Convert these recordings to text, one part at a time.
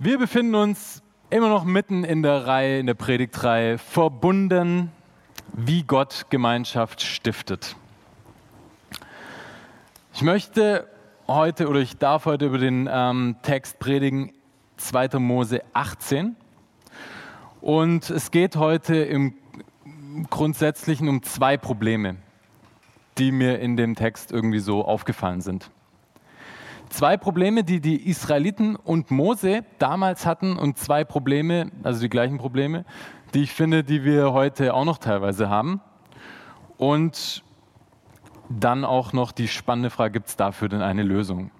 Wir befinden uns immer noch mitten in der Reihe, in der Predigtreihe, verbunden, wie Gott Gemeinschaft stiftet. Ich möchte heute oder ich darf heute über den ähm, Text predigen, 2. Mose 18. Und es geht heute im Grundsätzlichen um zwei Probleme, die mir in dem Text irgendwie so aufgefallen sind. Zwei Probleme, die die Israeliten und Mose damals hatten und zwei Probleme, also die gleichen Probleme, die ich finde, die wir heute auch noch teilweise haben. Und dann auch noch die spannende Frage, gibt es dafür denn eine Lösung?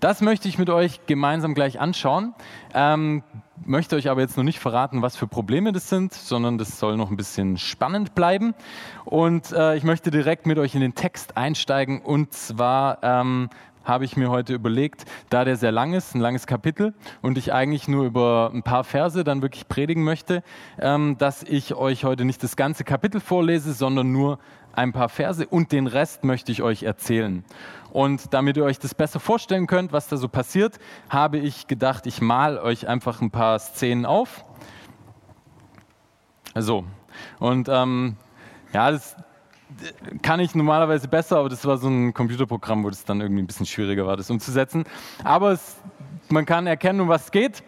Das möchte ich mit euch gemeinsam gleich anschauen. Ähm, möchte euch aber jetzt noch nicht verraten, was für Probleme das sind, sondern das soll noch ein bisschen spannend bleiben. Und äh, ich möchte direkt mit euch in den Text einsteigen. Und zwar ähm, habe ich mir heute überlegt, da der sehr lang ist, ein langes Kapitel und ich eigentlich nur über ein paar Verse dann wirklich predigen möchte, ähm, dass ich euch heute nicht das ganze Kapitel vorlese, sondern nur ein paar Verse und den Rest möchte ich euch erzählen. Und damit ihr euch das besser vorstellen könnt, was da so passiert, habe ich gedacht, ich mal euch einfach ein paar Szenen auf. So, und ähm, ja, das, kann ich normalerweise besser, aber das war so ein Computerprogramm, wo das dann irgendwie ein bisschen schwieriger war, das umzusetzen. Aber es, man kann erkennen, um was es geht.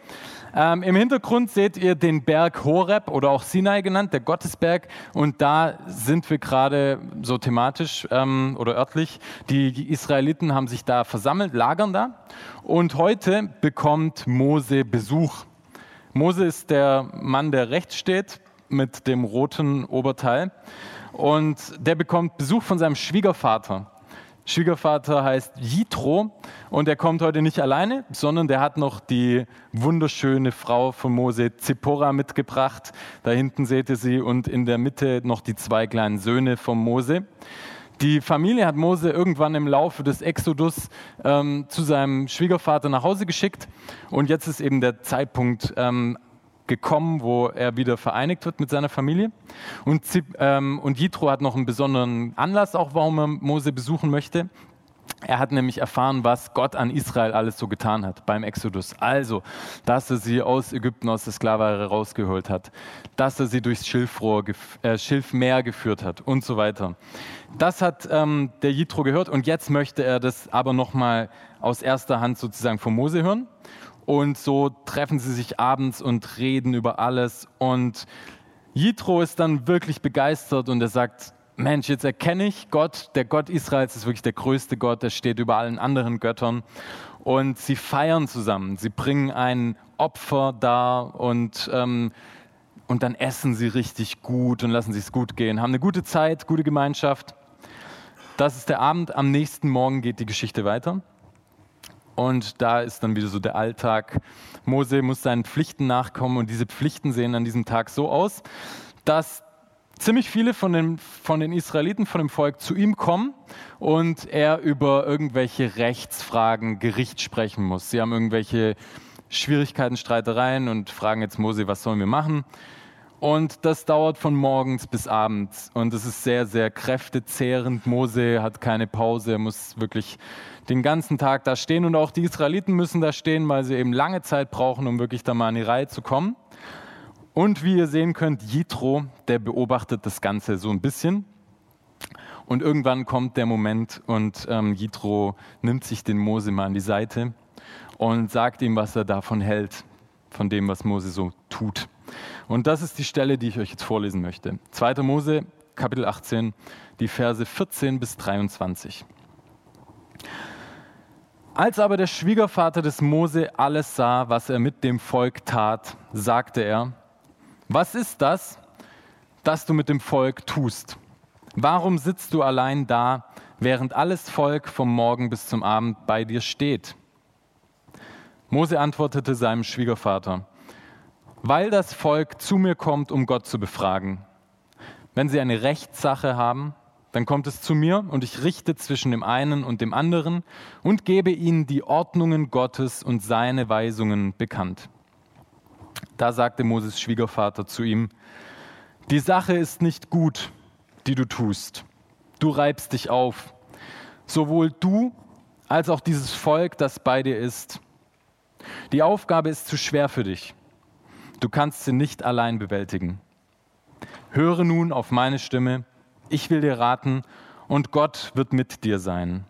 Ähm, Im Hintergrund seht ihr den Berg Horeb oder auch Sinai genannt, der Gottesberg. Und da sind wir gerade so thematisch ähm, oder örtlich. Die Israeliten haben sich da versammelt, lagern da. Und heute bekommt Mose Besuch. Mose ist der Mann, der rechts steht mit dem roten Oberteil. Und der bekommt Besuch von seinem Schwiegervater. Schwiegervater heißt Jitro und er kommt heute nicht alleine, sondern der hat noch die wunderschöne Frau von Mose Zippora mitgebracht. Da hinten seht ihr sie und in der Mitte noch die zwei kleinen Söhne von Mose. Die Familie hat Mose irgendwann im Laufe des Exodus ähm, zu seinem Schwiegervater nach Hause geschickt und jetzt ist eben der Zeitpunkt, ähm, gekommen, wo er wieder vereinigt wird mit seiner Familie. Und, ähm, und Jitro hat noch einen besonderen Anlass, auch warum er Mose besuchen möchte. Er hat nämlich erfahren, was Gott an Israel alles so getan hat beim Exodus. Also, dass er sie aus Ägypten, aus der Sklaverei rausgeholt hat, dass er sie durchs Schilfrohr, äh, Schilfmeer geführt hat und so weiter. Das hat ähm, der Jitro gehört und jetzt möchte er das aber nochmal aus erster Hand sozusagen von Mose hören. Und so treffen sie sich abends und reden über alles. Und Jitro ist dann wirklich begeistert und er sagt, Mensch, jetzt erkenne ich Gott, der Gott Israels ist wirklich der größte Gott, der steht über allen anderen Göttern. Und sie feiern zusammen, sie bringen ein Opfer dar und, ähm, und dann essen sie richtig gut und lassen sich es gut gehen, haben eine gute Zeit, gute Gemeinschaft. Das ist der Abend, am nächsten Morgen geht die Geschichte weiter. Und da ist dann wieder so der Alltag. Mose muss seinen Pflichten nachkommen und diese Pflichten sehen an diesem Tag so aus, dass ziemlich viele von den, von den Israeliten, von dem Volk zu ihm kommen und er über irgendwelche Rechtsfragen Gericht sprechen muss. Sie haben irgendwelche Schwierigkeiten, Streitereien und fragen jetzt Mose, was sollen wir machen? Und das dauert von morgens bis abends. Und es ist sehr, sehr kräftezehrend. Mose hat keine Pause, er muss wirklich den ganzen Tag da stehen und auch die Israeliten müssen da stehen, weil sie eben lange Zeit brauchen, um wirklich da mal in die Reihe zu kommen. Und wie ihr sehen könnt, Jitro, der beobachtet das Ganze so ein bisschen. Und irgendwann kommt der Moment und ähm, Jitro nimmt sich den Mose mal an die Seite und sagt ihm, was er davon hält, von dem, was Mose so tut. Und das ist die Stelle, die ich euch jetzt vorlesen möchte. 2. Mose, Kapitel 18, die Verse 14 bis 23. Als aber der Schwiegervater des Mose alles sah, was er mit dem Volk tat, sagte er, was ist das, das du mit dem Volk tust? Warum sitzt du allein da, während alles Volk vom Morgen bis zum Abend bei dir steht? Mose antwortete seinem Schwiegervater, weil das Volk zu mir kommt, um Gott zu befragen. Wenn sie eine Rechtssache haben, dann kommt es zu mir und ich richte zwischen dem einen und dem anderen und gebe ihnen die Ordnungen Gottes und seine Weisungen bekannt. Da sagte Moses Schwiegervater zu ihm, die Sache ist nicht gut, die du tust. Du reibst dich auf, sowohl du als auch dieses Volk, das bei dir ist. Die Aufgabe ist zu schwer für dich. Du kannst sie nicht allein bewältigen. Höre nun auf meine Stimme, ich will dir raten, und Gott wird mit dir sein.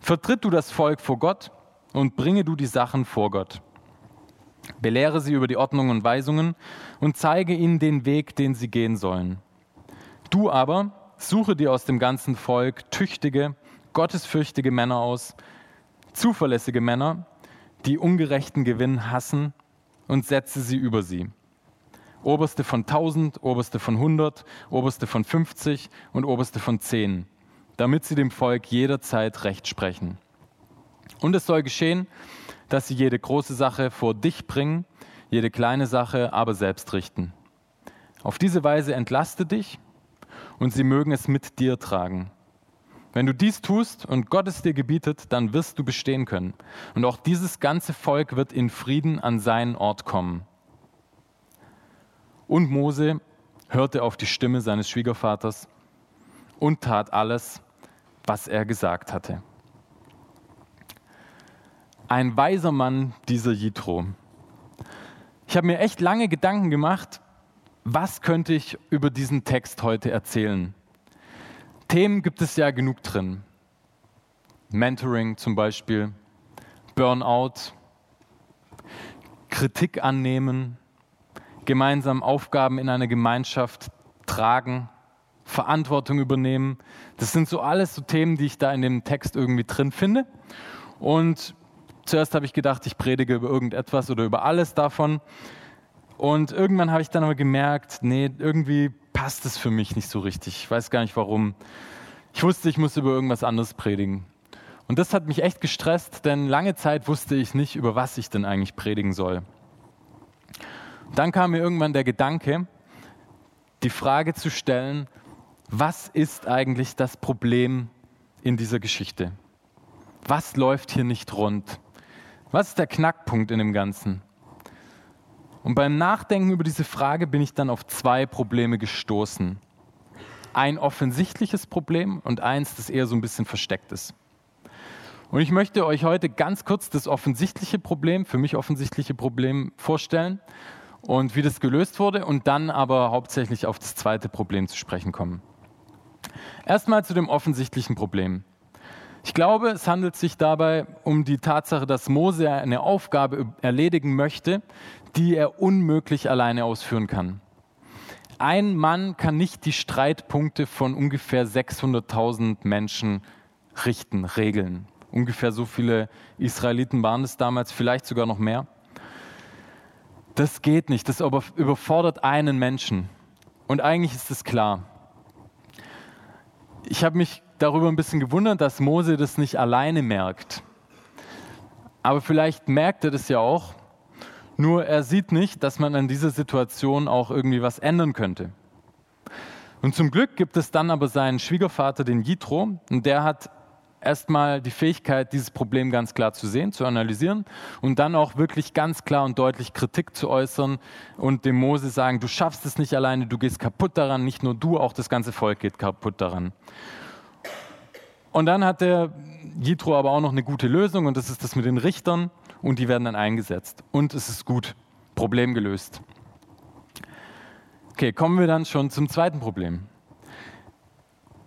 Vertritt du das Volk vor Gott und bringe du die Sachen vor Gott. Belehre sie über die Ordnungen und Weisungen und zeige ihnen den Weg, den sie gehen sollen. Du aber suche dir aus dem ganzen Volk tüchtige, gottesfürchtige Männer aus, zuverlässige Männer, die ungerechten Gewinn hassen und setze sie über sie. Oberste von 1000, Oberste von 100, Oberste von 50 und Oberste von 10, damit sie dem Volk jederzeit Recht sprechen. Und es soll geschehen, dass sie jede große Sache vor dich bringen, jede kleine Sache aber selbst richten. Auf diese Weise entlaste dich und sie mögen es mit dir tragen. Wenn du dies tust und Gott es dir gebietet, dann wirst du bestehen können. Und auch dieses ganze Volk wird in Frieden an seinen Ort kommen. Und Mose hörte auf die Stimme seines Schwiegervaters und tat alles, was er gesagt hatte. Ein weiser Mann, dieser Jitro. Ich habe mir echt lange Gedanken gemacht, was könnte ich über diesen Text heute erzählen. Themen gibt es ja genug drin. Mentoring zum Beispiel, Burnout, Kritik annehmen, gemeinsam Aufgaben in einer Gemeinschaft tragen, Verantwortung übernehmen. Das sind so alles so Themen, die ich da in dem Text irgendwie drin finde. Und zuerst habe ich gedacht, ich predige über irgendetwas oder über alles davon. Und irgendwann habe ich dann aber gemerkt, nee, irgendwie passt es für mich nicht so richtig. Ich weiß gar nicht warum. Ich wusste, ich muss über irgendwas anderes predigen. Und das hat mich echt gestresst, denn lange Zeit wusste ich nicht, über was ich denn eigentlich predigen soll. Dann kam mir irgendwann der Gedanke, die Frage zu stellen, was ist eigentlich das Problem in dieser Geschichte? Was läuft hier nicht rund? Was ist der Knackpunkt in dem Ganzen? Und beim Nachdenken über diese Frage bin ich dann auf zwei Probleme gestoßen. Ein offensichtliches Problem und eins, das eher so ein bisschen versteckt ist. Und ich möchte euch heute ganz kurz das offensichtliche Problem, für mich offensichtliche Problem vorstellen und wie das gelöst wurde und dann aber hauptsächlich auf das zweite Problem zu sprechen kommen. Erstmal zu dem offensichtlichen Problem. Ich glaube, es handelt sich dabei um die Tatsache, dass Mose eine Aufgabe erledigen möchte, die er unmöglich alleine ausführen kann. Ein Mann kann nicht die Streitpunkte von ungefähr 600.000 Menschen richten, regeln. Ungefähr so viele Israeliten waren es damals, vielleicht sogar noch mehr. Das geht nicht, das überfordert einen Menschen. Und eigentlich ist es klar. Ich habe mich darüber ein bisschen gewundert, dass Mose das nicht alleine merkt. Aber vielleicht merkt er das ja auch, nur er sieht nicht, dass man an dieser Situation auch irgendwie was ändern könnte. Und zum Glück gibt es dann aber seinen Schwiegervater, den Jitro, und der hat erstmal die Fähigkeit, dieses Problem ganz klar zu sehen, zu analysieren und dann auch wirklich ganz klar und deutlich Kritik zu äußern und dem Mose sagen, du schaffst es nicht alleine, du gehst kaputt daran, nicht nur du, auch das ganze Volk geht kaputt daran. Und dann hat der Jitro aber auch noch eine gute Lösung und das ist das mit den Richtern und die werden dann eingesetzt. Und es ist gut, Problem gelöst. Okay, kommen wir dann schon zum zweiten Problem.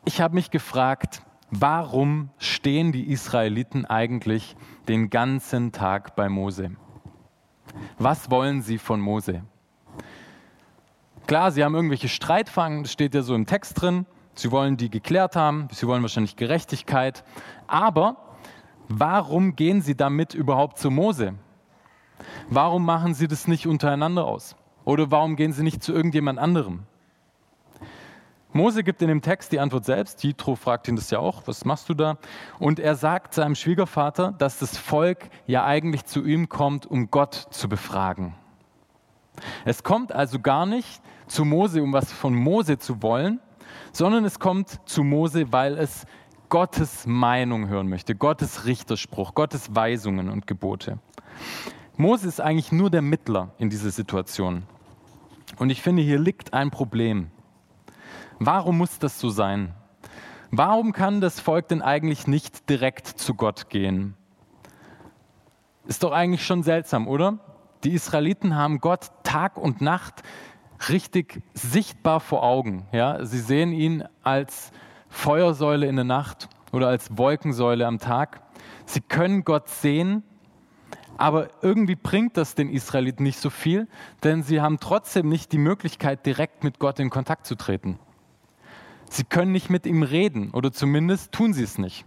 Ich habe mich gefragt, warum stehen die Israeliten eigentlich den ganzen Tag bei Mose? Was wollen sie von Mose? Klar, sie haben irgendwelche Streitfangen, das steht ja so im Text drin. Sie wollen die geklärt haben, sie wollen wahrscheinlich Gerechtigkeit. Aber warum gehen sie damit überhaupt zu Mose? Warum machen sie das nicht untereinander aus? Oder warum gehen sie nicht zu irgendjemand anderem? Mose gibt in dem Text die Antwort selbst. Jitro fragt ihn das ja auch, was machst du da? Und er sagt seinem Schwiegervater, dass das Volk ja eigentlich zu ihm kommt, um Gott zu befragen. Es kommt also gar nicht zu Mose, um was von Mose zu wollen, sondern es kommt zu Mose, weil es Gottes Meinung hören möchte, Gottes Richterspruch, Gottes Weisungen und Gebote. Mose ist eigentlich nur der Mittler in dieser Situation. Und ich finde, hier liegt ein Problem. Warum muss das so sein? Warum kann das Volk denn eigentlich nicht direkt zu Gott gehen? Ist doch eigentlich schon seltsam, oder? Die Israeliten haben Gott Tag und Nacht richtig sichtbar vor Augen. Ja? Sie sehen ihn als Feuersäule in der Nacht oder als Wolkensäule am Tag. Sie können Gott sehen, aber irgendwie bringt das den Israeliten nicht so viel, denn sie haben trotzdem nicht die Möglichkeit, direkt mit Gott in Kontakt zu treten. Sie können nicht mit ihm reden oder zumindest tun sie es nicht.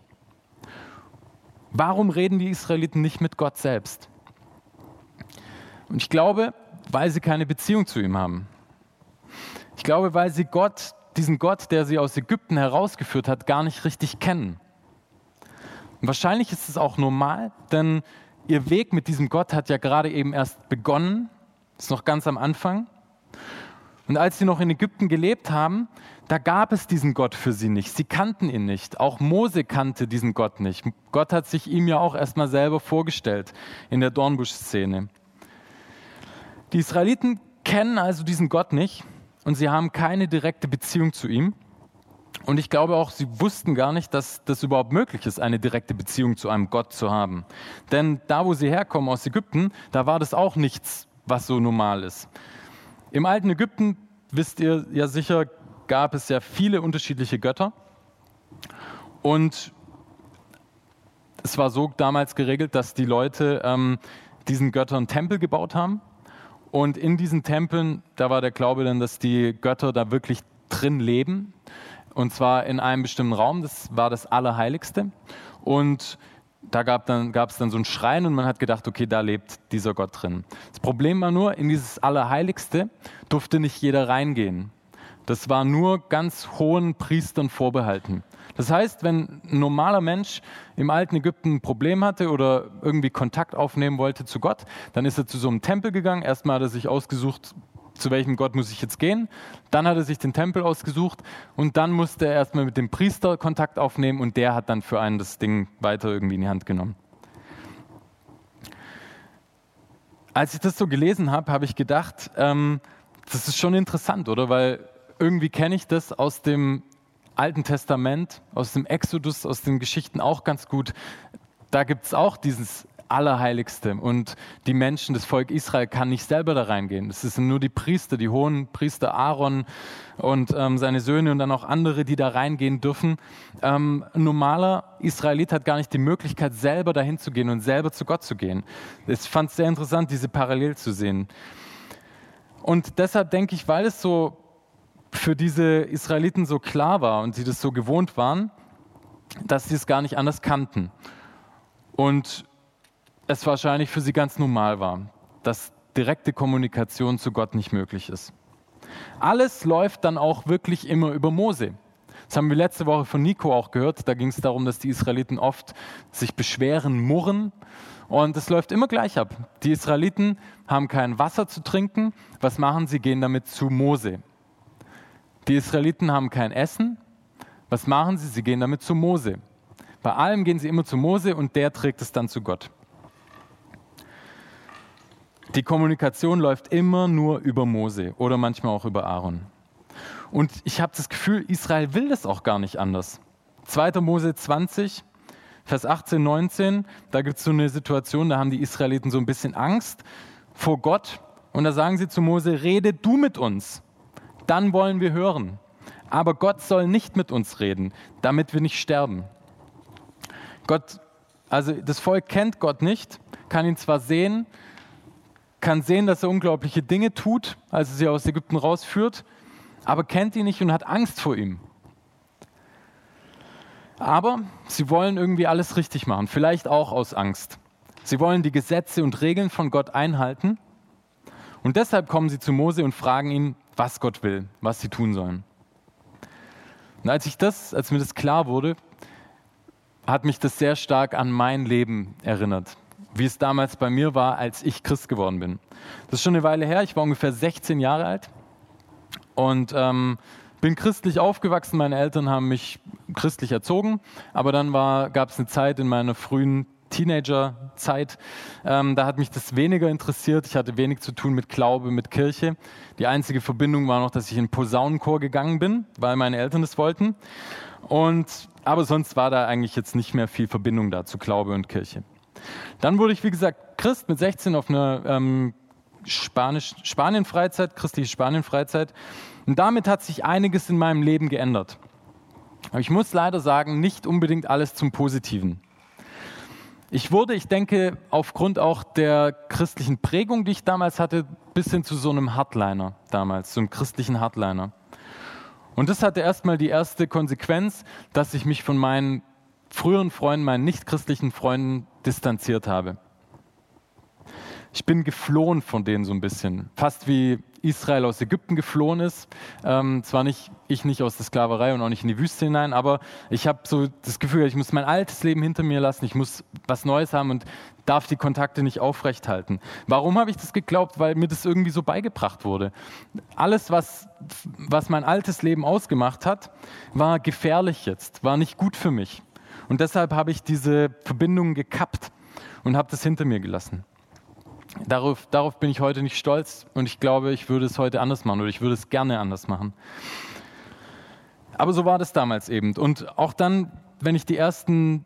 Warum reden die Israeliten nicht mit Gott selbst? Und ich glaube, weil sie keine Beziehung zu ihm haben. Ich glaube, weil sie Gott, diesen Gott, der sie aus Ägypten herausgeführt hat, gar nicht richtig kennen. Wahrscheinlich ist es auch normal, denn ihr Weg mit diesem Gott hat ja gerade eben erst begonnen, ist noch ganz am Anfang. Und als sie noch in Ägypten gelebt haben, da gab es diesen Gott für sie nicht. Sie kannten ihn nicht. Auch Mose kannte diesen Gott nicht. Gott hat sich ihm ja auch erstmal selber vorgestellt in der Dornbusch-Szene. Die Israeliten kennen also diesen Gott nicht und sie haben keine direkte Beziehung zu ihm. Und ich glaube auch, sie wussten gar nicht, dass das überhaupt möglich ist, eine direkte Beziehung zu einem Gott zu haben. Denn da, wo sie herkommen aus Ägypten, da war das auch nichts, was so normal ist. Im alten Ägypten, wisst ihr ja sicher, gab es ja viele unterschiedliche Götter. Und es war so damals geregelt, dass die Leute ähm, diesen Göttern Tempel gebaut haben. Und in diesen Tempeln, da war der Glaube dann, dass die Götter da wirklich drin leben. Und zwar in einem bestimmten Raum, das war das Allerheiligste. Und da gab es dann, dann so einen Schrein und man hat gedacht, okay, da lebt dieser Gott drin. Das Problem war nur, in dieses Allerheiligste durfte nicht jeder reingehen. Das war nur ganz hohen Priestern vorbehalten. Das heißt, wenn ein normaler Mensch im alten Ägypten ein Problem hatte oder irgendwie Kontakt aufnehmen wollte zu Gott, dann ist er zu so einem Tempel gegangen. Erstmal hat er sich ausgesucht, zu welchem Gott muss ich jetzt gehen. Dann hat er sich den Tempel ausgesucht und dann musste er erstmal mit dem Priester Kontakt aufnehmen und der hat dann für einen das Ding weiter irgendwie in die Hand genommen. Als ich das so gelesen habe, habe ich gedacht, ähm, das ist schon interessant, oder? Weil irgendwie kenne ich das aus dem Alten Testament, aus dem Exodus, aus den Geschichten auch ganz gut. Da gibt es auch dieses Allerheiligste und die Menschen, das Volk Israel kann nicht selber da reingehen. Es sind nur die Priester, die hohen Priester Aaron und ähm, seine Söhne und dann auch andere, die da reingehen dürfen. Ähm, ein normaler Israelit hat gar nicht die Möglichkeit, selber dahin zu gehen und selber zu Gott zu gehen. Ich fand es sehr interessant, diese Parallel zu sehen. Und deshalb denke ich, weil es so für diese Israeliten so klar war und sie das so gewohnt waren, dass sie es gar nicht anders kannten. Und es wahrscheinlich für sie ganz normal war, dass direkte Kommunikation zu Gott nicht möglich ist. Alles läuft dann auch wirklich immer über Mose. Das haben wir letzte Woche von Nico auch gehört. Da ging es darum, dass die Israeliten oft sich beschweren, murren. Und es läuft immer gleich ab. Die Israeliten haben kein Wasser zu trinken. Was machen sie? Gehen damit zu Mose. Die Israeliten haben kein Essen. Was machen sie? Sie gehen damit zu Mose. Bei allem gehen sie immer zu Mose und der trägt es dann zu Gott. Die Kommunikation läuft immer nur über Mose oder manchmal auch über Aaron. Und ich habe das Gefühl, Israel will das auch gar nicht anders. 2. Mose 20, Vers 18, 19, da gibt es so eine Situation, da haben die Israeliten so ein bisschen Angst vor Gott. Und da sagen sie zu Mose, rede du mit uns dann wollen wir hören. Aber Gott soll nicht mit uns reden, damit wir nicht sterben. Gott, also das Volk kennt Gott nicht, kann ihn zwar sehen, kann sehen, dass er unglaubliche Dinge tut, als er sie aus Ägypten rausführt, aber kennt ihn nicht und hat Angst vor ihm. Aber sie wollen irgendwie alles richtig machen, vielleicht auch aus Angst. Sie wollen die Gesetze und Regeln von Gott einhalten. Und deshalb kommen sie zu Mose und fragen ihn, was Gott will, was sie tun sollen. Und als ich das, als mir das klar wurde, hat mich das sehr stark an mein Leben erinnert, wie es damals bei mir war, als ich Christ geworden bin. Das ist schon eine Weile her, ich war ungefähr 16 Jahre alt und ähm, bin christlich aufgewachsen. Meine Eltern haben mich christlich erzogen, aber dann gab es eine Zeit in meiner frühen Teenagerzeit. Ähm, da hat mich das weniger interessiert. Ich hatte wenig zu tun mit Glaube, mit Kirche. Die einzige Verbindung war noch, dass ich in Posaunenchor gegangen bin, weil meine Eltern es wollten. Und, aber sonst war da eigentlich jetzt nicht mehr viel Verbindung da zu Glaube und Kirche. Dann wurde ich, wie gesagt, Christ mit 16 auf einer ähm, Spanisch, Spanien-Freizeit, christliche Spanien-Freizeit. Und damit hat sich einiges in meinem Leben geändert. Aber ich muss leider sagen, nicht unbedingt alles zum Positiven. Ich wurde, ich denke, aufgrund auch der christlichen Prägung, die ich damals hatte, bis hin zu so einem Hardliner damals, einem christlichen Hardliner. Und das hatte erstmal die erste Konsequenz, dass ich mich von meinen früheren Freunden, meinen nichtchristlichen Freunden distanziert habe. Ich bin geflohen von denen so ein bisschen, fast wie Israel aus Ägypten geflohen ist. Ähm, zwar nicht ich nicht aus der Sklaverei und auch nicht in die Wüste hinein, aber ich habe so das Gefühl, ich muss mein altes Leben hinter mir lassen, ich muss was Neues haben und darf die Kontakte nicht aufrechthalten. Warum habe ich das geglaubt? Weil mir das irgendwie so beigebracht wurde. Alles, was, was mein altes Leben ausgemacht hat, war gefährlich jetzt, war nicht gut für mich. Und deshalb habe ich diese Verbindungen gekappt und habe das hinter mir gelassen. Darauf, darauf bin ich heute nicht stolz und ich glaube, ich würde es heute anders machen oder ich würde es gerne anders machen. Aber so war das damals eben. Und auch dann, wenn ich die ersten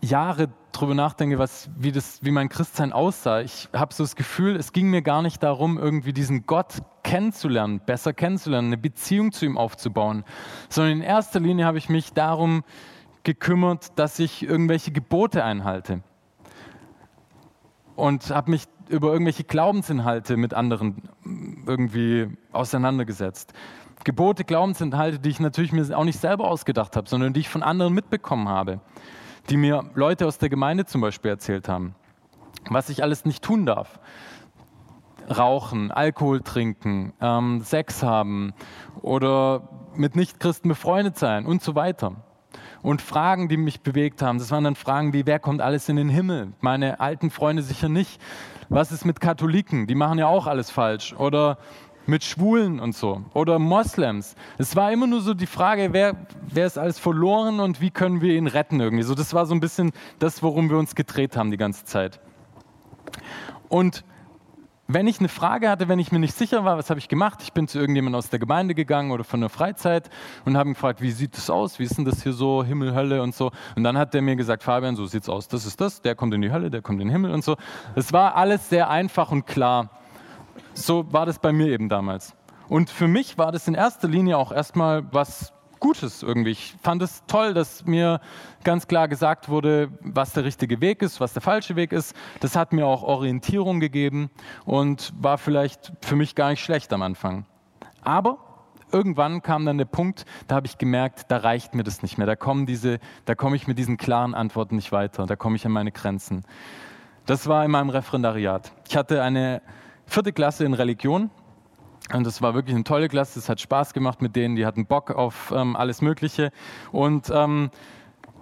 Jahre darüber nachdenke, was, wie, das, wie mein Christsein aussah, ich habe so das Gefühl, es ging mir gar nicht darum, irgendwie diesen Gott kennenzulernen, besser kennenzulernen, eine Beziehung zu ihm aufzubauen, sondern in erster Linie habe ich mich darum gekümmert, dass ich irgendwelche Gebote einhalte und habe mich über irgendwelche Glaubensinhalte mit anderen irgendwie auseinandergesetzt. Gebote, Glaubensinhalte, die ich natürlich mir auch nicht selber ausgedacht habe, sondern die ich von anderen mitbekommen habe, die mir Leute aus der Gemeinde zum Beispiel erzählt haben, was ich alles nicht tun darf. Rauchen, Alkohol trinken, ähm, Sex haben oder mit Nichtchristen befreundet sein und so weiter und Fragen, die mich bewegt haben. Das waren dann Fragen wie, wer kommt alles in den Himmel? Meine alten Freunde sicher nicht. Was ist mit Katholiken? Die machen ja auch alles falsch. Oder mit Schwulen und so. Oder Moslems. Es war immer nur so die Frage, wer, wer ist alles verloren und wie können wir ihn retten irgendwie. So, das war so ein bisschen das, worum wir uns gedreht haben die ganze Zeit. Und wenn ich eine Frage hatte, wenn ich mir nicht sicher war, was habe ich gemacht? Ich bin zu irgendjemandem aus der Gemeinde gegangen oder von der Freizeit und habe ihn gefragt, wie sieht das aus? Wie ist denn das hier so? Himmel, Hölle und so. Und dann hat der mir gesagt, Fabian, so sieht's aus. Das ist das. Der kommt in die Hölle, der kommt in den Himmel und so. Es war alles sehr einfach und klar. So war das bei mir eben damals. Und für mich war das in erster Linie auch erstmal was Gutes irgendwie. Ich fand es toll, dass mir ganz klar gesagt wurde, was der richtige Weg ist, was der falsche Weg ist. Das hat mir auch Orientierung gegeben und war vielleicht für mich gar nicht schlecht am Anfang. Aber irgendwann kam dann der Punkt, da habe ich gemerkt, da reicht mir das nicht mehr. Da kommen diese, da komme ich mit diesen klaren Antworten nicht weiter. Da komme ich an meine Grenzen. Das war in meinem Referendariat. Ich hatte eine vierte Klasse in Religion und das war wirklich eine tolle Klasse, es hat Spaß gemacht mit denen, die hatten Bock auf ähm, alles Mögliche. Und ähm,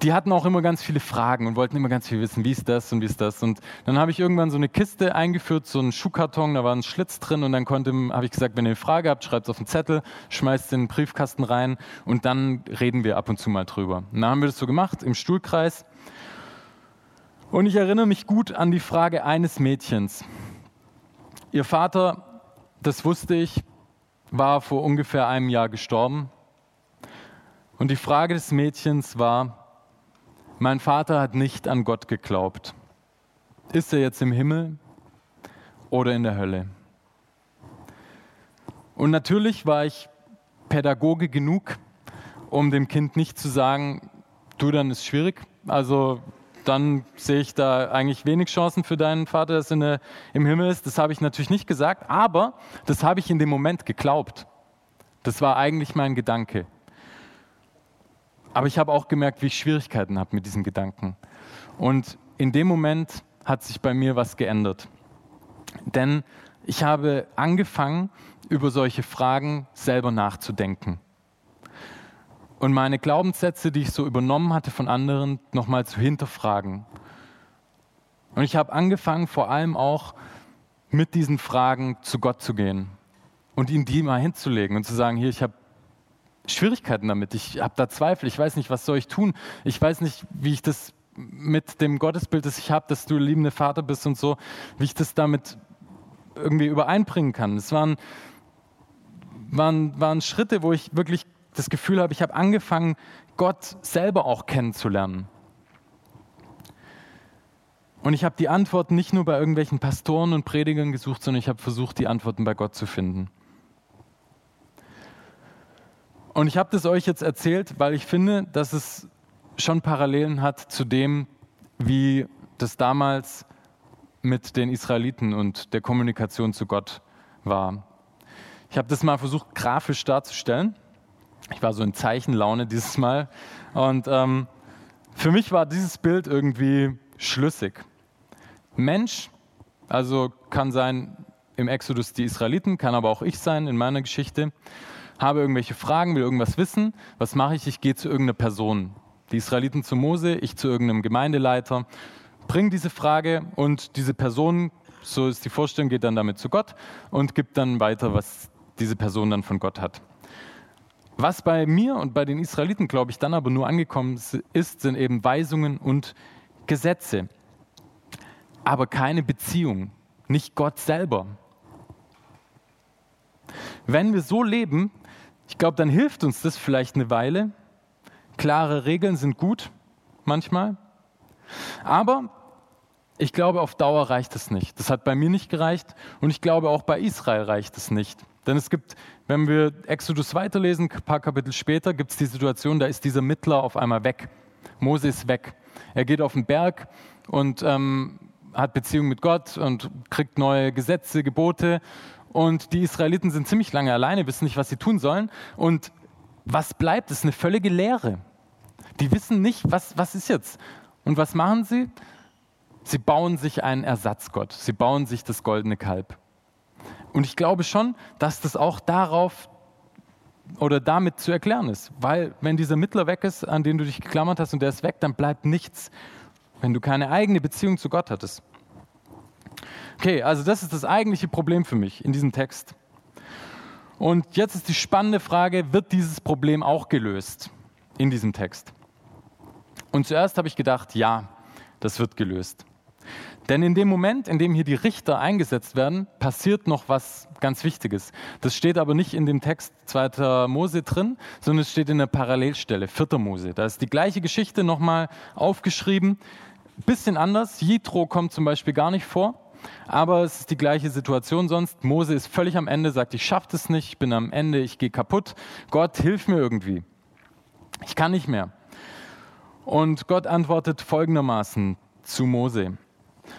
die hatten auch immer ganz viele Fragen und wollten immer ganz viel wissen, wie ist das und wie ist das. Und dann habe ich irgendwann so eine Kiste eingeführt, so einen Schuhkarton, da war ein Schlitz drin und dann konnte, habe ich gesagt, wenn ihr eine Frage habt, schreibt es auf einen Zettel, schmeißt in den Briefkasten rein und dann reden wir ab und zu mal drüber. Und dann haben wir das so gemacht im Stuhlkreis. Und ich erinnere mich gut an die Frage eines Mädchens. Ihr Vater das wusste ich, war vor ungefähr einem Jahr gestorben. Und die Frage des Mädchens war, mein Vater hat nicht an Gott geglaubt. Ist er jetzt im Himmel oder in der Hölle? Und natürlich war ich Pädagoge genug, um dem Kind nicht zu sagen, du, dann ist schwierig. Also dann sehe ich da eigentlich wenig Chancen für deinen Vater, dass er im Himmel ist. Das habe ich natürlich nicht gesagt, aber das habe ich in dem Moment geglaubt. Das war eigentlich mein Gedanke. Aber ich habe auch gemerkt, wie ich Schwierigkeiten habe mit diesen Gedanken. Und in dem Moment hat sich bei mir was geändert. Denn ich habe angefangen, über solche Fragen selber nachzudenken und meine Glaubenssätze, die ich so übernommen hatte von anderen, nochmal zu hinterfragen. Und ich habe angefangen, vor allem auch mit diesen Fragen zu Gott zu gehen und ihn die mal hinzulegen und zu sagen, hier, ich habe Schwierigkeiten damit, ich habe da Zweifel, ich weiß nicht, was soll ich tun, ich weiß nicht, wie ich das mit dem Gottesbild, das ich habe, dass du liebende Vater bist und so, wie ich das damit irgendwie übereinbringen kann. Es waren, waren, waren Schritte, wo ich wirklich das Gefühl habe, ich habe angefangen, Gott selber auch kennenzulernen. Und ich habe die Antworten nicht nur bei irgendwelchen Pastoren und Predigern gesucht, sondern ich habe versucht, die Antworten bei Gott zu finden. Und ich habe das euch jetzt erzählt, weil ich finde, dass es schon Parallelen hat zu dem, wie das damals mit den Israeliten und der Kommunikation zu Gott war. Ich habe das mal versucht, grafisch darzustellen. Ich war so in Zeichenlaune dieses Mal. Und ähm, für mich war dieses Bild irgendwie schlüssig. Mensch, also kann sein im Exodus die Israeliten, kann aber auch ich sein in meiner Geschichte, habe irgendwelche Fragen, will irgendwas wissen. Was mache ich? Ich gehe zu irgendeiner Person. Die Israeliten zu Mose, ich zu irgendeinem Gemeindeleiter bringe diese Frage und diese Person, so ist die Vorstellung, geht dann damit zu Gott und gibt dann weiter, was diese Person dann von Gott hat. Was bei mir und bei den Israeliten, glaube ich, dann aber nur angekommen ist, sind eben Weisungen und Gesetze. Aber keine Beziehung, nicht Gott selber. Wenn wir so leben, ich glaube, dann hilft uns das vielleicht eine Weile. Klare Regeln sind gut manchmal. Aber ich glaube, auf Dauer reicht es nicht. Das hat bei mir nicht gereicht und ich glaube, auch bei Israel reicht es nicht. Denn es gibt, wenn wir Exodus weiterlesen, ein paar Kapitel später, gibt es die Situation, da ist dieser Mittler auf einmal weg. Mose ist weg. Er geht auf den Berg und ähm, hat Beziehung mit Gott und kriegt neue Gesetze, Gebote. Und die Israeliten sind ziemlich lange alleine, wissen nicht, was sie tun sollen. Und was bleibt, ist eine völlige Leere. Die wissen nicht, was, was ist jetzt. Und was machen sie? Sie bauen sich einen Ersatzgott. Sie bauen sich das goldene Kalb. Und ich glaube schon, dass das auch darauf oder damit zu erklären ist. Weil wenn dieser Mittler weg ist, an den du dich geklammert hast und der ist weg, dann bleibt nichts, wenn du keine eigene Beziehung zu Gott hattest. Okay, also das ist das eigentliche Problem für mich in diesem Text. Und jetzt ist die spannende Frage, wird dieses Problem auch gelöst in diesem Text? Und zuerst habe ich gedacht, ja, das wird gelöst. Denn in dem Moment, in dem hier die Richter eingesetzt werden, passiert noch was ganz Wichtiges. Das steht aber nicht in dem Text 2. Mose drin, sondern es steht in der Parallelstelle, 4. Mose. Da ist die gleiche Geschichte nochmal aufgeschrieben. Bisschen anders. Jitro kommt zum Beispiel gar nicht vor. Aber es ist die gleiche Situation sonst. Mose ist völlig am Ende, sagt, ich schaffe das nicht, ich bin am Ende, ich gehe kaputt. Gott, hilf mir irgendwie. Ich kann nicht mehr. Und Gott antwortet folgendermaßen zu Mose.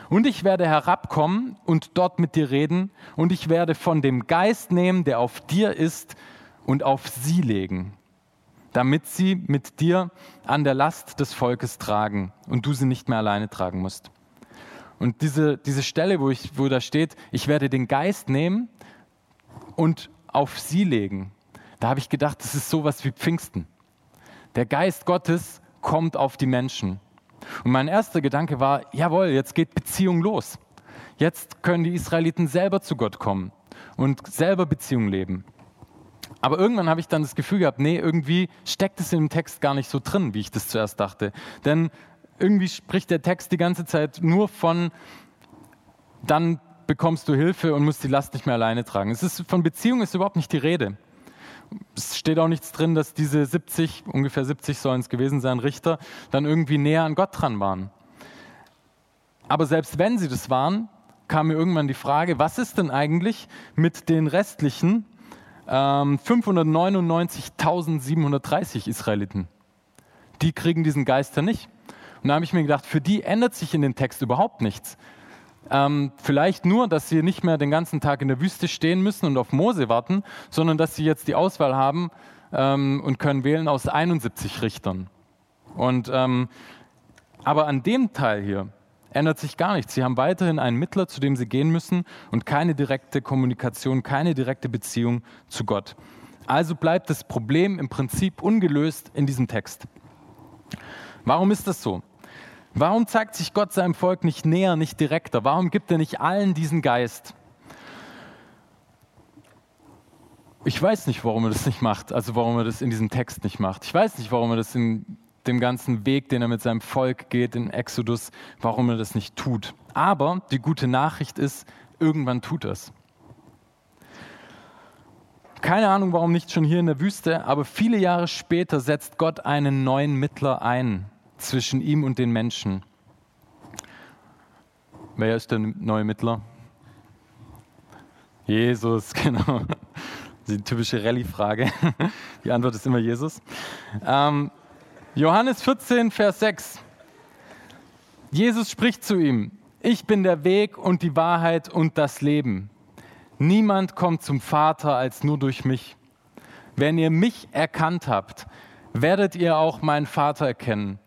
Und ich werde herabkommen und dort mit dir reden, und ich werde von dem Geist nehmen, der auf dir ist, und auf sie legen, damit sie mit dir an der Last des Volkes tragen und du sie nicht mehr alleine tragen musst. Und diese, diese Stelle, wo, ich, wo da steht, ich werde den Geist nehmen und auf sie legen, da habe ich gedacht, das ist sowas wie Pfingsten. Der Geist Gottes kommt auf die Menschen. Und mein erster Gedanke war, jawohl, jetzt geht Beziehung los. Jetzt können die Israeliten selber zu Gott kommen und selber Beziehung leben. Aber irgendwann habe ich dann das Gefühl gehabt, nee, irgendwie steckt es im Text gar nicht so drin, wie ich das zuerst dachte. Denn irgendwie spricht der Text die ganze Zeit nur von, dann bekommst du Hilfe und musst die Last nicht mehr alleine tragen. Es ist, von Beziehung ist überhaupt nicht die Rede es steht auch nichts drin, dass diese 70, ungefähr 70 sollen es gewesen sein, Richter, dann irgendwie näher an Gott dran waren. Aber selbst wenn sie das waren, kam mir irgendwann die Frage, was ist denn eigentlich mit den restlichen ähm, 599.730 Israeliten? Die kriegen diesen Geister nicht. Und da habe ich mir gedacht, für die ändert sich in dem Text überhaupt nichts. Ähm, vielleicht nur, dass sie nicht mehr den ganzen Tag in der Wüste stehen müssen und auf Mose warten, sondern dass sie jetzt die Auswahl haben ähm, und können wählen aus 71 Richtern. Und, ähm, aber an dem Teil hier ändert sich gar nichts. Sie haben weiterhin einen Mittler, zu dem sie gehen müssen und keine direkte Kommunikation, keine direkte Beziehung zu Gott. Also bleibt das Problem im Prinzip ungelöst in diesem Text. Warum ist das so? Warum zeigt sich Gott seinem Volk nicht näher, nicht direkter? Warum gibt er nicht allen diesen Geist? Ich weiß nicht, warum er das nicht macht, also warum er das in diesem Text nicht macht. Ich weiß nicht, warum er das in dem ganzen Weg, den er mit seinem Volk geht, in Exodus, warum er das nicht tut. Aber die gute Nachricht ist, irgendwann tut er es. Keine Ahnung, warum nicht schon hier in der Wüste, aber viele Jahre später setzt Gott einen neuen Mittler ein zwischen ihm und den Menschen. wer ist der neue Mittler? Jesus, genau. Die typische Rallye-Frage. Die Antwort ist immer Jesus. Ähm, Johannes 14, Vers 6. Jesus spricht zu ihm, ich bin der Weg und die Wahrheit und das Leben. Niemand kommt zum Vater als nur durch mich. Wenn ihr mich erkannt habt, werdet ihr auch meinen Vater erkennen.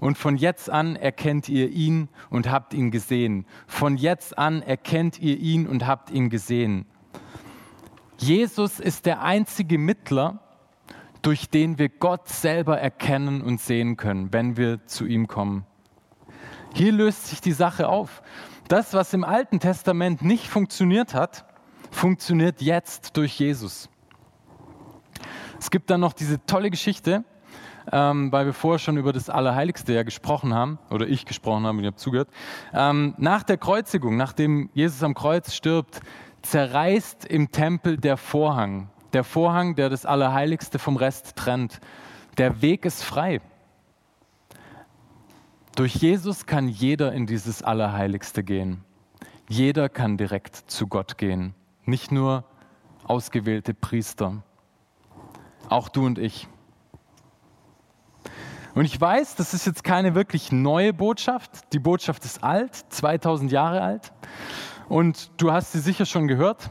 Und von jetzt an erkennt ihr ihn und habt ihn gesehen. Von jetzt an erkennt ihr ihn und habt ihn gesehen. Jesus ist der einzige Mittler, durch den wir Gott selber erkennen und sehen können, wenn wir zu ihm kommen. Hier löst sich die Sache auf. Das, was im Alten Testament nicht funktioniert hat, funktioniert jetzt durch Jesus. Es gibt dann noch diese tolle Geschichte, ähm, weil wir vorher schon über das Allerheiligste ja gesprochen haben, oder ich gesprochen habe, ihr habt zugehört. Ähm, nach der Kreuzigung, nachdem Jesus am Kreuz stirbt, zerreißt im Tempel der Vorhang. Der Vorhang, der das Allerheiligste vom Rest trennt. Der Weg ist frei. Durch Jesus kann jeder in dieses Allerheiligste gehen. Jeder kann direkt zu Gott gehen. Nicht nur ausgewählte Priester. Auch du und ich. Und ich weiß, das ist jetzt keine wirklich neue Botschaft. Die Botschaft ist alt, 2000 Jahre alt. Und du hast sie sicher schon gehört.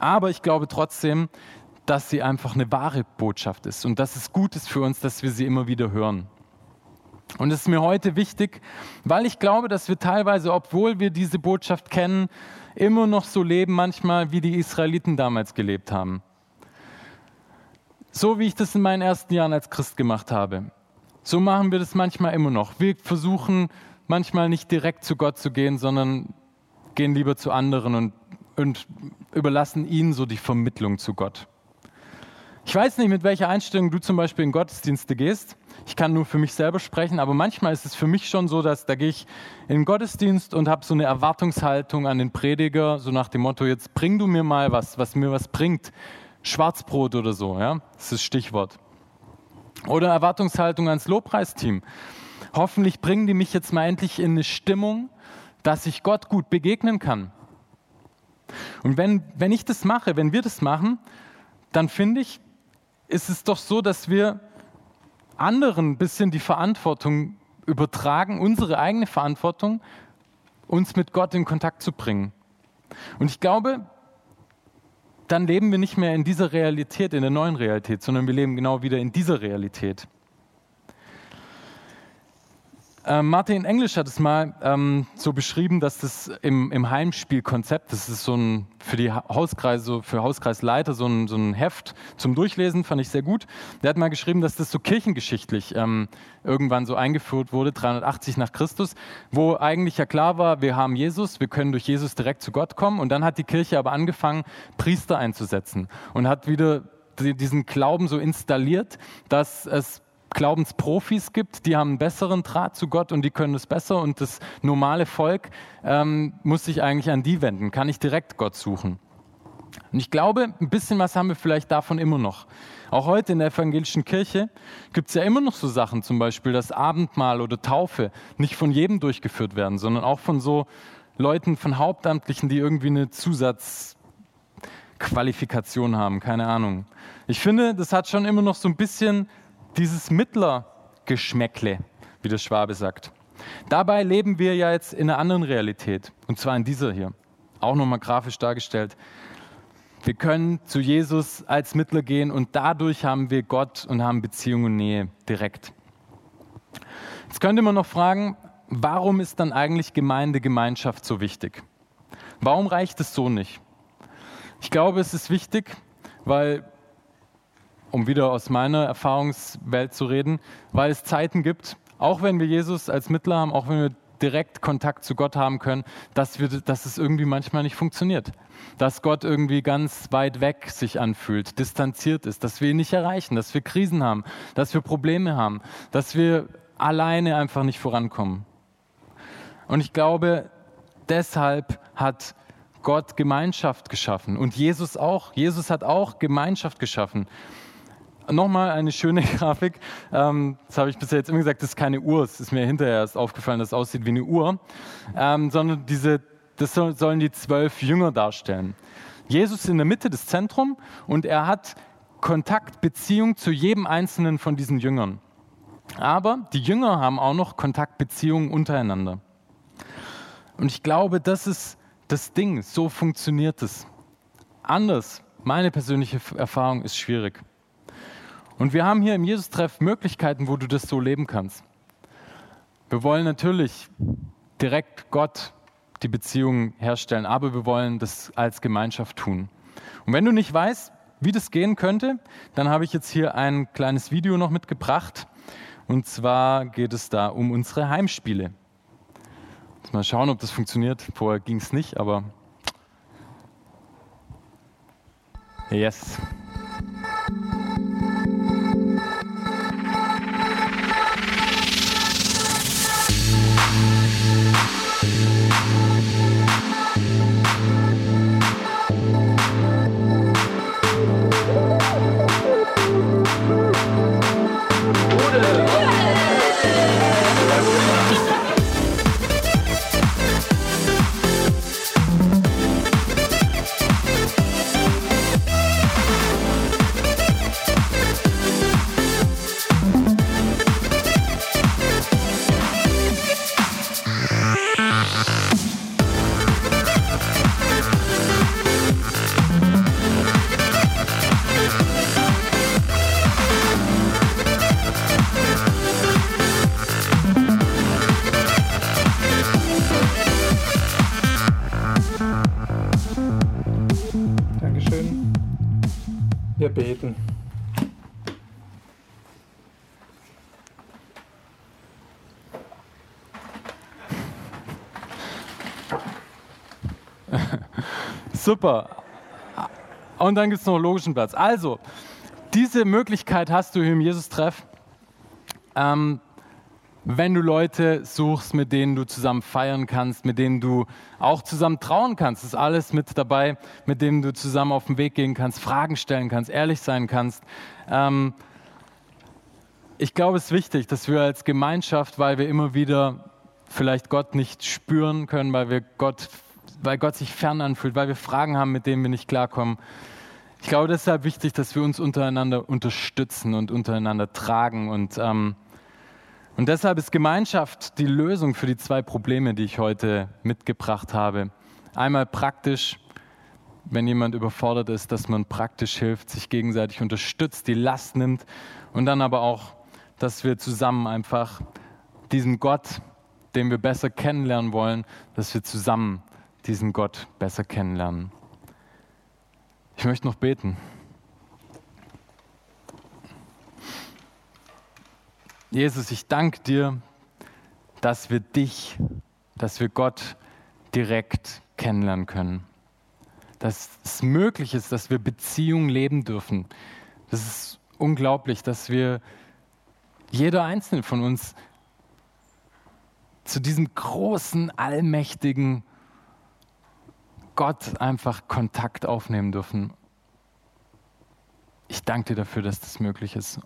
Aber ich glaube trotzdem, dass sie einfach eine wahre Botschaft ist und dass es gut ist für uns, dass wir sie immer wieder hören. Und es ist mir heute wichtig, weil ich glaube, dass wir teilweise, obwohl wir diese Botschaft kennen, immer noch so leben manchmal, wie die Israeliten damals gelebt haben. So wie ich das in meinen ersten Jahren als Christ gemacht habe. So machen wir das manchmal immer noch. Wir versuchen manchmal nicht direkt zu Gott zu gehen, sondern gehen lieber zu anderen und, und überlassen ihnen so die Vermittlung zu Gott. Ich weiß nicht, mit welcher Einstellung du zum Beispiel in Gottesdienste gehst. Ich kann nur für mich selber sprechen, aber manchmal ist es für mich schon so, dass da gehe ich in den Gottesdienst und habe so eine Erwartungshaltung an den Prediger, so nach dem Motto, jetzt bring du mir mal was, was mir was bringt. Schwarzbrot oder so, ja, das ist das Stichwort. Oder Erwartungshaltung ans Lobpreisteam. Hoffentlich bringen die mich jetzt mal endlich in eine Stimmung, dass ich Gott gut begegnen kann. Und wenn, wenn ich das mache, wenn wir das machen, dann finde ich, ist es doch so, dass wir anderen ein bisschen die Verantwortung übertragen, unsere eigene Verantwortung, uns mit Gott in Kontakt zu bringen. Und ich glaube, dann leben wir nicht mehr in dieser Realität, in der neuen Realität, sondern wir leben genau wieder in dieser Realität. Ähm, Martin Englisch hat es mal ähm, so beschrieben, dass das im, im Heimspielkonzept, das ist so ein für die Hauskreise, für Hauskreisleiter so ein, so ein Heft zum Durchlesen, fand ich sehr gut. Der hat mal geschrieben, dass das so kirchengeschichtlich ähm, irgendwann so eingeführt wurde, 380 nach Christus, wo eigentlich ja klar war, wir haben Jesus, wir können durch Jesus direkt zu Gott kommen. Und dann hat die Kirche aber angefangen, Priester einzusetzen und hat wieder diesen Glauben so installiert, dass es Glaubensprofis gibt, die haben einen besseren Draht zu Gott und die können es besser und das normale Volk ähm, muss sich eigentlich an die wenden, kann ich direkt Gott suchen. Und ich glaube, ein bisschen was haben wir vielleicht davon immer noch. Auch heute in der evangelischen Kirche gibt es ja immer noch so Sachen, zum Beispiel das Abendmahl oder Taufe nicht von jedem durchgeführt werden, sondern auch von so Leuten, von Hauptamtlichen, die irgendwie eine Zusatzqualifikation haben, keine Ahnung. Ich finde, das hat schon immer noch so ein bisschen dieses Mittlergeschmäckle, wie der Schwabe sagt. Dabei leben wir ja jetzt in einer anderen Realität, und zwar in dieser hier, auch nochmal grafisch dargestellt. Wir können zu Jesus als Mittler gehen und dadurch haben wir Gott und haben Beziehung und Nähe direkt. Jetzt könnte man noch fragen, warum ist dann eigentlich Gemeindegemeinschaft so wichtig? Warum reicht es so nicht? Ich glaube, es ist wichtig, weil um wieder aus meiner Erfahrungswelt zu reden, weil es Zeiten gibt, auch wenn wir Jesus als Mittler haben, auch wenn wir direkt Kontakt zu Gott haben können, dass, wir, dass es irgendwie manchmal nicht funktioniert. Dass Gott irgendwie ganz weit weg sich anfühlt, distanziert ist, dass wir ihn nicht erreichen, dass wir Krisen haben, dass wir Probleme haben, dass wir alleine einfach nicht vorankommen. Und ich glaube, deshalb hat Gott Gemeinschaft geschaffen und Jesus auch. Jesus hat auch Gemeinschaft geschaffen. Nochmal eine schöne Grafik. Ähm, das habe ich bisher jetzt immer gesagt, das ist keine Uhr. Es ist mir hinterher erst aufgefallen, dass es aussieht wie eine Uhr. Ähm, sondern diese, das sollen die zwölf Jünger darstellen. Jesus ist in der Mitte des Zentrums und er hat Kontakt, Beziehung zu jedem einzelnen von diesen Jüngern. Aber die Jünger haben auch noch Kontakt, Beziehungen untereinander. Und ich glaube, das ist das Ding. So funktioniert es. Anders, meine persönliche Erfahrung ist schwierig. Und wir haben hier im Jesus-Treff Möglichkeiten, wo du das so leben kannst. Wir wollen natürlich direkt Gott die Beziehung herstellen, aber wir wollen das als Gemeinschaft tun. Und wenn du nicht weißt, wie das gehen könnte, dann habe ich jetzt hier ein kleines Video noch mitgebracht. Und zwar geht es da um unsere Heimspiele. Mal schauen, ob das funktioniert. Vorher ging es nicht, aber yes. Super. Und dann gibt es noch einen logischen Platz. Also, diese Möglichkeit hast du hier im Jesus-Treff. Ähm, wenn du Leute suchst, mit denen du zusammen feiern kannst, mit denen du auch zusammen trauen kannst, ist alles mit dabei, mit denen du zusammen auf den Weg gehen kannst, Fragen stellen kannst, ehrlich sein kannst. Ähm, ich glaube, es ist wichtig, dass wir als Gemeinschaft, weil wir immer wieder vielleicht Gott nicht spüren können, weil wir Gott, weil Gott sich fern anfühlt, weil wir Fragen haben, mit denen wir nicht klarkommen. Ich glaube, deshalb wichtig, dass wir uns untereinander unterstützen und untereinander tragen und ähm, und deshalb ist Gemeinschaft die Lösung für die zwei Probleme, die ich heute mitgebracht habe. Einmal praktisch, wenn jemand überfordert ist, dass man praktisch hilft, sich gegenseitig unterstützt, die Last nimmt. Und dann aber auch, dass wir zusammen einfach diesen Gott, den wir besser kennenlernen wollen, dass wir zusammen diesen Gott besser kennenlernen. Ich möchte noch beten. Jesus, ich danke dir, dass wir dich, dass wir Gott direkt kennenlernen können. Dass es möglich ist, dass wir Beziehungen leben dürfen. Das ist unglaublich, dass wir, jeder einzelne von uns, zu diesem großen, allmächtigen Gott einfach Kontakt aufnehmen dürfen. Ich danke dir dafür, dass das möglich ist.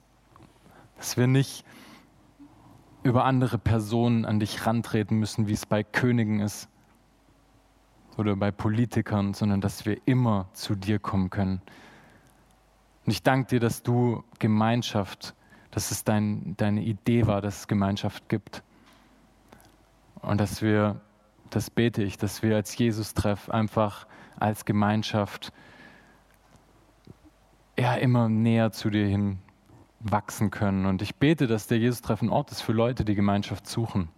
Dass wir nicht über andere Personen an dich rantreten müssen, wie es bei Königen ist oder bei Politikern, sondern dass wir immer zu dir kommen können. Und ich danke dir, dass du Gemeinschaft, dass es dein, deine Idee war, dass es Gemeinschaft gibt. Und dass wir, das bete ich, dass wir als Jesus-Treff einfach als Gemeinschaft ja immer näher zu dir hin wachsen können. Und ich bete, dass der Jesus-Treff ein Ort ist für Leute, die Gemeinschaft suchen.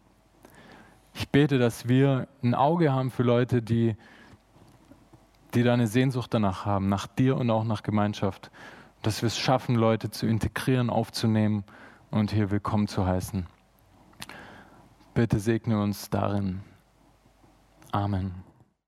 Ich bete, dass wir ein Auge haben für Leute, die, die da eine Sehnsucht danach haben, nach dir und auch nach Gemeinschaft. Dass wir es schaffen, Leute zu integrieren, aufzunehmen und hier willkommen zu heißen. Bitte segne uns darin. Amen.